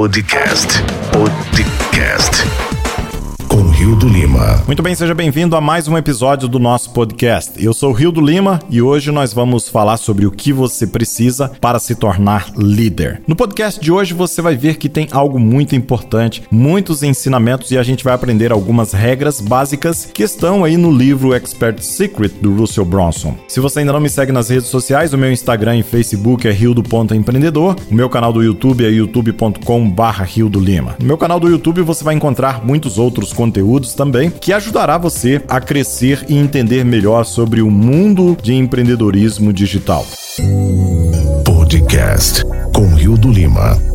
Podcast. Podcast. Rio do Lima. Muito bem, seja bem-vindo a mais um episódio do nosso podcast. Eu sou Rio do Lima e hoje nós vamos falar sobre o que você precisa para se tornar líder. No podcast de hoje você vai ver que tem algo muito importante, muitos ensinamentos e a gente vai aprender algumas regras básicas que estão aí no livro Expert Secret do Russell Bronson. Se você ainda não me segue nas redes sociais, o meu Instagram e Facebook é Rio do Ponto Empreendedor, o meu canal do YouTube é youtube.com/barra Rio do Lima. No meu canal do YouTube você vai encontrar muitos outros conteúdos também que ajudará você a crescer e entender melhor sobre o mundo de empreendedorismo digital. Podcast. Com Rio do Lima.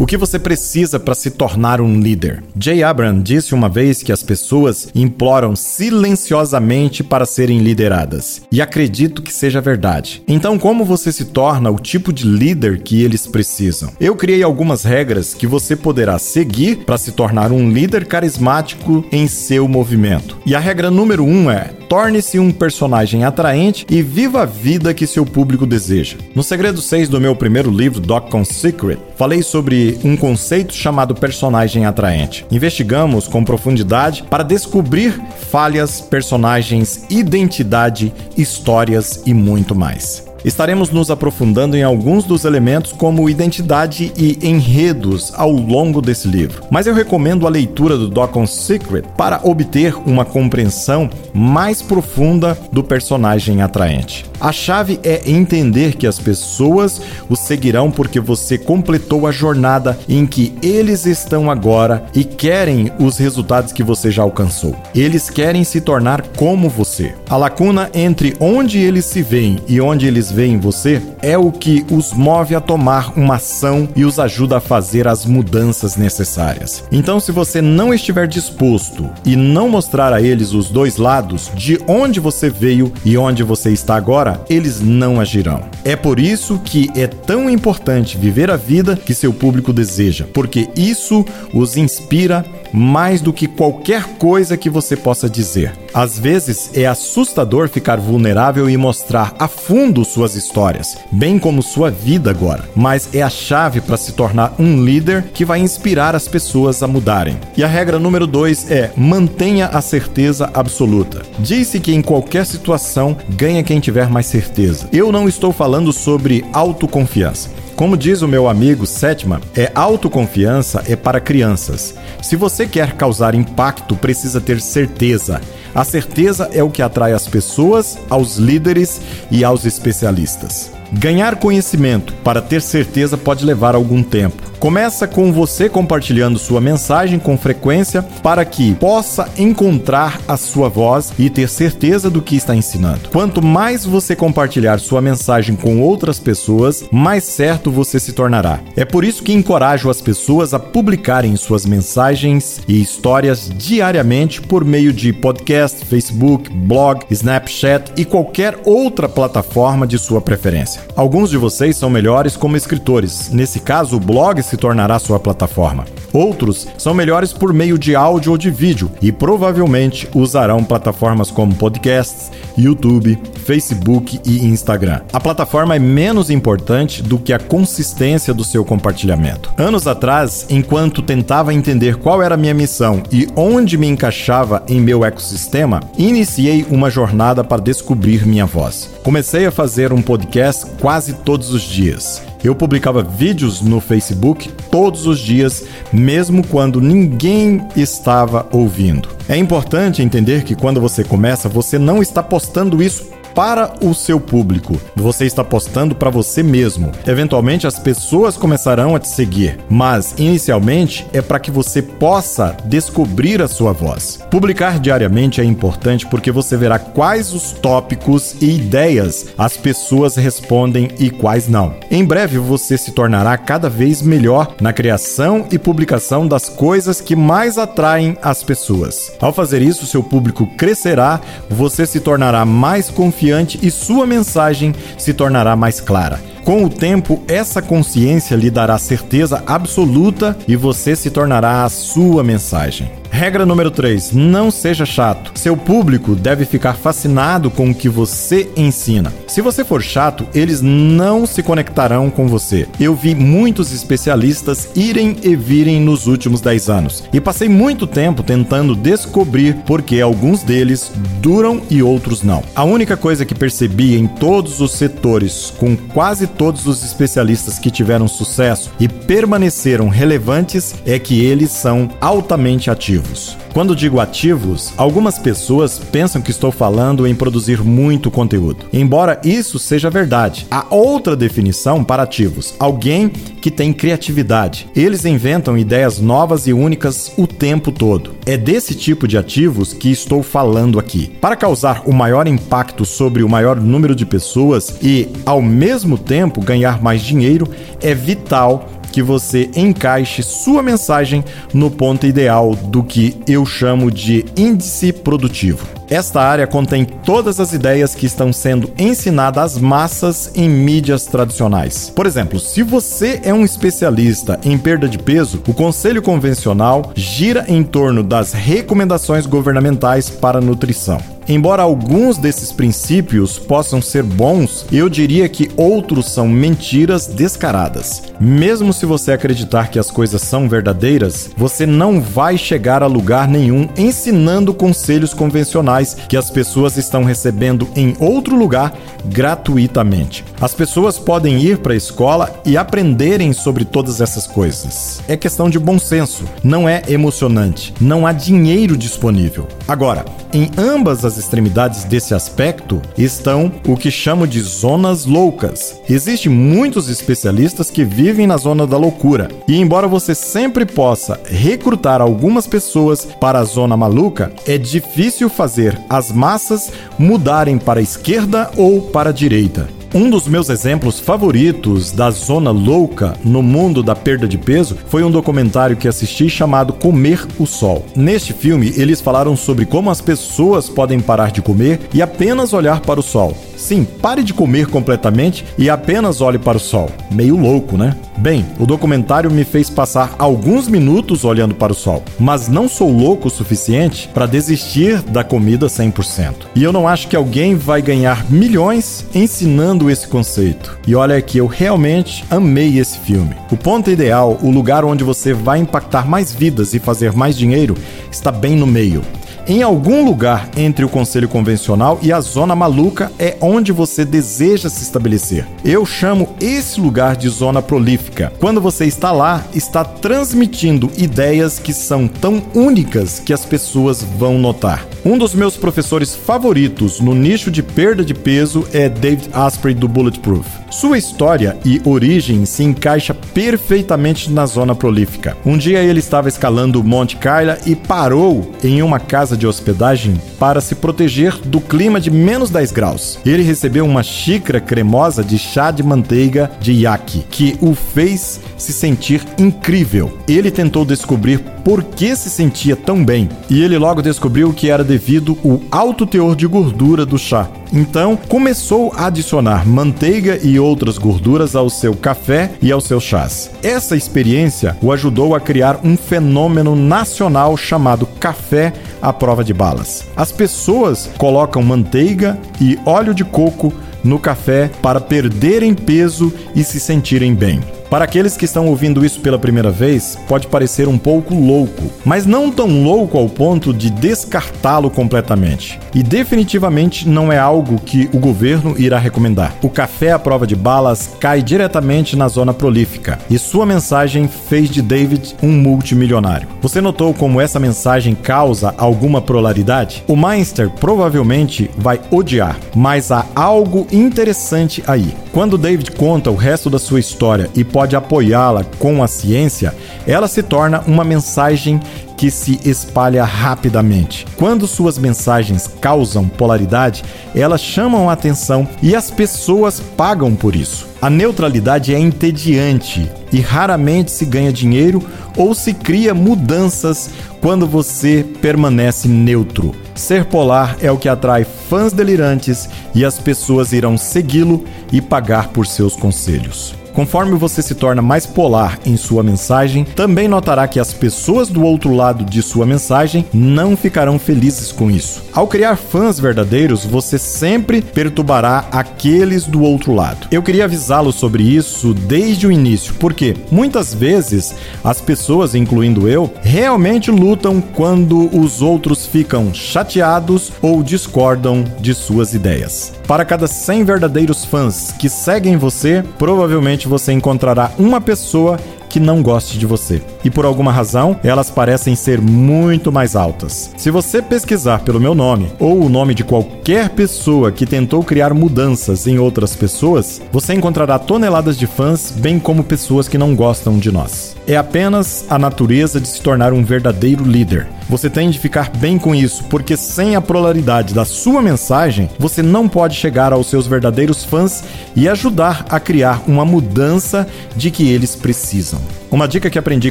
O que você precisa para se tornar um líder? Jay Abraham disse uma vez que as pessoas imploram silenciosamente para serem lideradas. E acredito que seja verdade. Então, como você se torna o tipo de líder que eles precisam? Eu criei algumas regras que você poderá seguir para se tornar um líder carismático em seu movimento. E a regra número um é: torne-se um personagem atraente e viva a vida que seu público deseja. No segredo 6 do meu primeiro livro, Doccon Secret, falei sobre um conceito chamado personagem atraente. Investigamos com profundidade para descobrir falhas, personagens, identidade, histórias e muito mais. Estaremos nos aprofundando em alguns dos elementos como identidade e enredos ao longo desse livro. Mas eu recomendo a leitura do Docon Secret para obter uma compreensão mais profunda do personagem atraente. A chave é entender que as pessoas o seguirão porque você completou a jornada em que eles estão agora e querem os resultados que você já alcançou. Eles querem se tornar como você. A lacuna entre onde eles se veem e onde eles veem você é o que os move a tomar uma ação e os ajuda a fazer as mudanças necessárias. Então, se você não estiver disposto e não mostrar a eles os dois lados de onde você veio e onde você está agora, eles não agirão. É por isso que é tão importante viver a vida que seu público deseja, porque isso os inspira mais do que qualquer coisa que você possa dizer. Às vezes é assustador ficar vulnerável e mostrar a fundo suas histórias, bem como sua vida agora, mas é a chave para se tornar um líder que vai inspirar as pessoas a mudarem. E a regra número 2 é mantenha a certeza absoluta. Disse que em qualquer situação ganha quem tiver mais certeza. Eu não estou falando sobre autoconfiança. Como diz o meu amigo Sétima, é autoconfiança é para crianças. Se você quer causar impacto, precisa ter certeza. A certeza é o que atrai as pessoas, aos líderes e aos especialistas. Ganhar conhecimento para ter certeza pode levar algum tempo. Começa com você compartilhando sua mensagem com frequência para que possa encontrar a sua voz e ter certeza do que está ensinando. Quanto mais você compartilhar sua mensagem com outras pessoas, mais certo você se tornará. É por isso que encorajo as pessoas a publicarem suas mensagens e histórias diariamente por meio de podcast, Facebook, blog, Snapchat e qualquer outra plataforma de sua preferência. Alguns de vocês são melhores como escritores. Nesse caso, o blog se tornará sua plataforma. Outros são melhores por meio de áudio ou de vídeo e provavelmente usarão plataformas como podcasts, YouTube, Facebook e Instagram. A plataforma é menos importante do que a consistência do seu compartilhamento. Anos atrás, enquanto tentava entender qual era a minha missão e onde me encaixava em meu ecossistema, iniciei uma jornada para descobrir minha voz. Comecei a fazer um podcast quase todos os dias. Eu publicava vídeos no Facebook todos os dias, mesmo quando ninguém estava ouvindo. É importante entender que quando você começa, você não está postando isso para o seu público. Você está postando para você mesmo. Eventualmente as pessoas começarão a te seguir, mas inicialmente é para que você possa descobrir a sua voz. Publicar diariamente é importante porque você verá quais os tópicos e ideias as pessoas respondem e quais não. Em breve você se tornará cada vez melhor na criação e publicação das coisas que mais atraem as pessoas. Ao fazer isso, seu público crescerá, você se tornará mais confiante confiante e sua mensagem se tornará mais clara. Com o tempo, essa consciência lhe dará certeza absoluta e você se tornará a sua mensagem. Regra número 3: não seja chato. Seu público deve ficar fascinado com o que você ensina. Se você for chato, eles não se conectarão com você. Eu vi muitos especialistas irem e virem nos últimos 10 anos e passei muito tempo tentando descobrir por que alguns deles duram e outros não. A única coisa que percebi em todos os setores, com quase todos os especialistas que tiveram sucesso e permaneceram relevantes, é que eles são altamente ativos. Quando digo ativos, algumas pessoas pensam que estou falando em produzir muito conteúdo. Embora isso seja verdade, há outra definição para ativos: alguém que tem criatividade. Eles inventam ideias novas e únicas o tempo todo. É desse tipo de ativos que estou falando aqui. Para causar o maior impacto sobre o maior número de pessoas e, ao mesmo tempo, ganhar mais dinheiro, é vital que você encaixe sua mensagem no ponto ideal do que eu chamo de índice produtivo. Esta área contém todas as ideias que estão sendo ensinadas às massas em mídias tradicionais. Por exemplo, se você é um especialista em perda de peso, o conselho convencional gira em torno das recomendações governamentais para nutrição. Embora alguns desses princípios possam ser bons, eu diria que outros são mentiras descaradas. Mesmo se você acreditar que as coisas são verdadeiras, você não vai chegar a lugar nenhum ensinando conselhos convencionais que as pessoas estão recebendo em outro lugar gratuitamente. As pessoas podem ir para a escola e aprenderem sobre todas essas coisas. É questão de bom senso, não é emocionante, não há dinheiro disponível. Agora, em ambas as extremidades desse aspecto estão o que chamo de zonas loucas. Existem muitos especialistas que vivem na zona da loucura, e embora você sempre possa recrutar algumas pessoas para a zona maluca, é difícil fazer fazer as massas mudarem para a esquerda ou para a direita. Um dos meus exemplos favoritos da zona louca no mundo da perda de peso foi um documentário que assisti chamado Comer o Sol. Neste filme, eles falaram sobre como as pessoas podem parar de comer e apenas olhar para o sol. Sim, pare de comer completamente e apenas olhe para o sol. Meio louco, né? Bem, o documentário me fez passar alguns minutos olhando para o sol, mas não sou louco o suficiente para desistir da comida 100%. E eu não acho que alguém vai ganhar milhões ensinando esse conceito. E olha que eu realmente amei esse filme. O ponto ideal, o lugar onde você vai impactar mais vidas e fazer mais dinheiro, está bem no meio. Em algum lugar entre o conselho convencional e a zona maluca é onde você deseja se estabelecer. Eu chamo esse lugar de zona prolífica. Quando você está lá, está transmitindo ideias que são tão únicas que as pessoas vão notar. Um dos meus professores favoritos no nicho de perda de peso é David Asprey do Bulletproof. Sua história e origem se encaixa perfeitamente na zona prolífica. Um dia ele estava escalando o Monte Carla e parou em uma casa de hospedagem para se proteger do clima de menos 10 graus. Ele recebeu uma xícara cremosa de chá de manteiga de iaque, que o fez se sentir incrível. Ele tentou descobrir por que se sentia tão bem, e ele logo descobriu que era devido ao alto teor de gordura do chá. Então, começou a adicionar manteiga e outras gorduras ao seu café e aos seus chás. Essa experiência o ajudou a criar um fenômeno nacional chamado café à prova de balas. As pessoas colocam manteiga e óleo de coco no café para perderem peso e se sentirem bem. Para aqueles que estão ouvindo isso pela primeira vez, pode parecer um pouco louco, mas não tão louco ao ponto de descartá-lo completamente. E definitivamente não é algo que o governo irá recomendar. O café à prova de balas cai diretamente na zona prolífica e sua mensagem fez de David um multimilionário. Você notou como essa mensagem causa alguma polaridade? O Meister provavelmente vai odiar, mas há algo interessante aí. Quando David conta o resto da sua história e pode apoiá-la com a ciência, ela se torna uma mensagem que se espalha rapidamente. Quando suas mensagens causam polaridade, elas chamam a atenção e as pessoas pagam por isso. A neutralidade é entediante e raramente se ganha dinheiro ou se cria mudanças quando você permanece neutro. Ser polar é o que atrai fãs delirantes e as pessoas irão segui-lo e pagar por seus conselhos. Conforme você se torna mais polar em sua mensagem, também notará que as pessoas do outro lado de sua mensagem não ficarão felizes com isso. Ao criar fãs verdadeiros, você sempre perturbará aqueles do outro lado. Eu queria avisá-lo sobre isso desde o início, porque muitas vezes as pessoas, incluindo eu, realmente lutam quando os outros ficam chateados ou discordam de suas ideias. Para cada 100 verdadeiros fãs que seguem você, provavelmente você encontrará uma pessoa que não goste de você. E por alguma razão, elas parecem ser muito mais altas. Se você pesquisar pelo meu nome ou o nome de qualquer pessoa que tentou criar mudanças em outras pessoas, você encontrará toneladas de fãs, bem como pessoas que não gostam de nós. É apenas a natureza de se tornar um verdadeiro líder. Você tem de ficar bem com isso, porque sem a polaridade da sua mensagem, você não pode chegar aos seus verdadeiros fãs e ajudar a criar uma mudança de que eles precisam. Uma dica que aprendi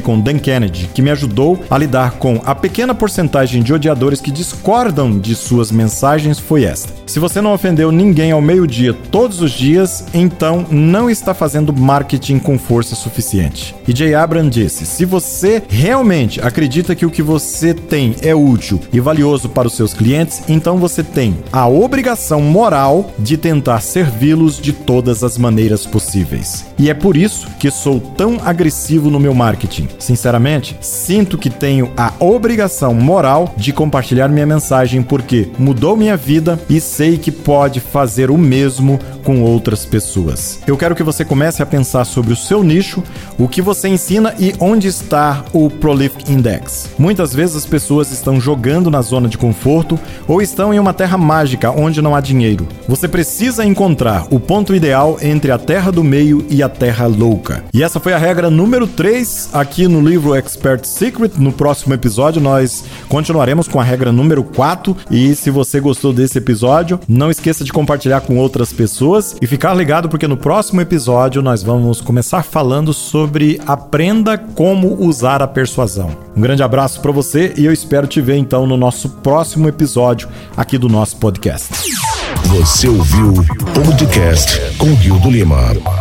com Dan Kennedy, que me ajudou a lidar com a pequena porcentagem de odiadores que discordam de suas mensagens, foi esta: Se você não ofendeu ninguém ao meio-dia todos os dias, então não está fazendo marketing com força suficiente. E Jay Abram disse: se você realmente acredita que o que você tem é útil e valioso para os seus clientes, então você tem a obrigação moral de tentar servi-los de todas as maneiras possíveis. E é por isso que sou tão agressivo no meu marketing. Sinceramente, sinto que tenho a obrigação moral de compartilhar minha mensagem porque mudou minha vida e sei que pode fazer o mesmo com outras pessoas. Eu quero que você comece a pensar sobre o seu nicho, o que você ensina e onde está o Prolific Index. Muitas vezes as pessoas estão jogando na zona de conforto ou estão em uma terra mágica onde não há dinheiro. Você precisa encontrar o ponto ideal entre a terra do meio e a terra louca. E essa foi a regra número 3 aqui no livro Expert Secret. No próximo episódio, nós continuaremos com a regra número 4. E se você gostou desse episódio, não esqueça de compartilhar com outras pessoas e ficar ligado, porque no próximo episódio nós vamos começar falando sobre aprenda como usar a persuasão. Um grande abraço para você e eu espero te ver então no nosso próximo episódio aqui do nosso podcast. Você ouviu o podcast com Rio do Lima.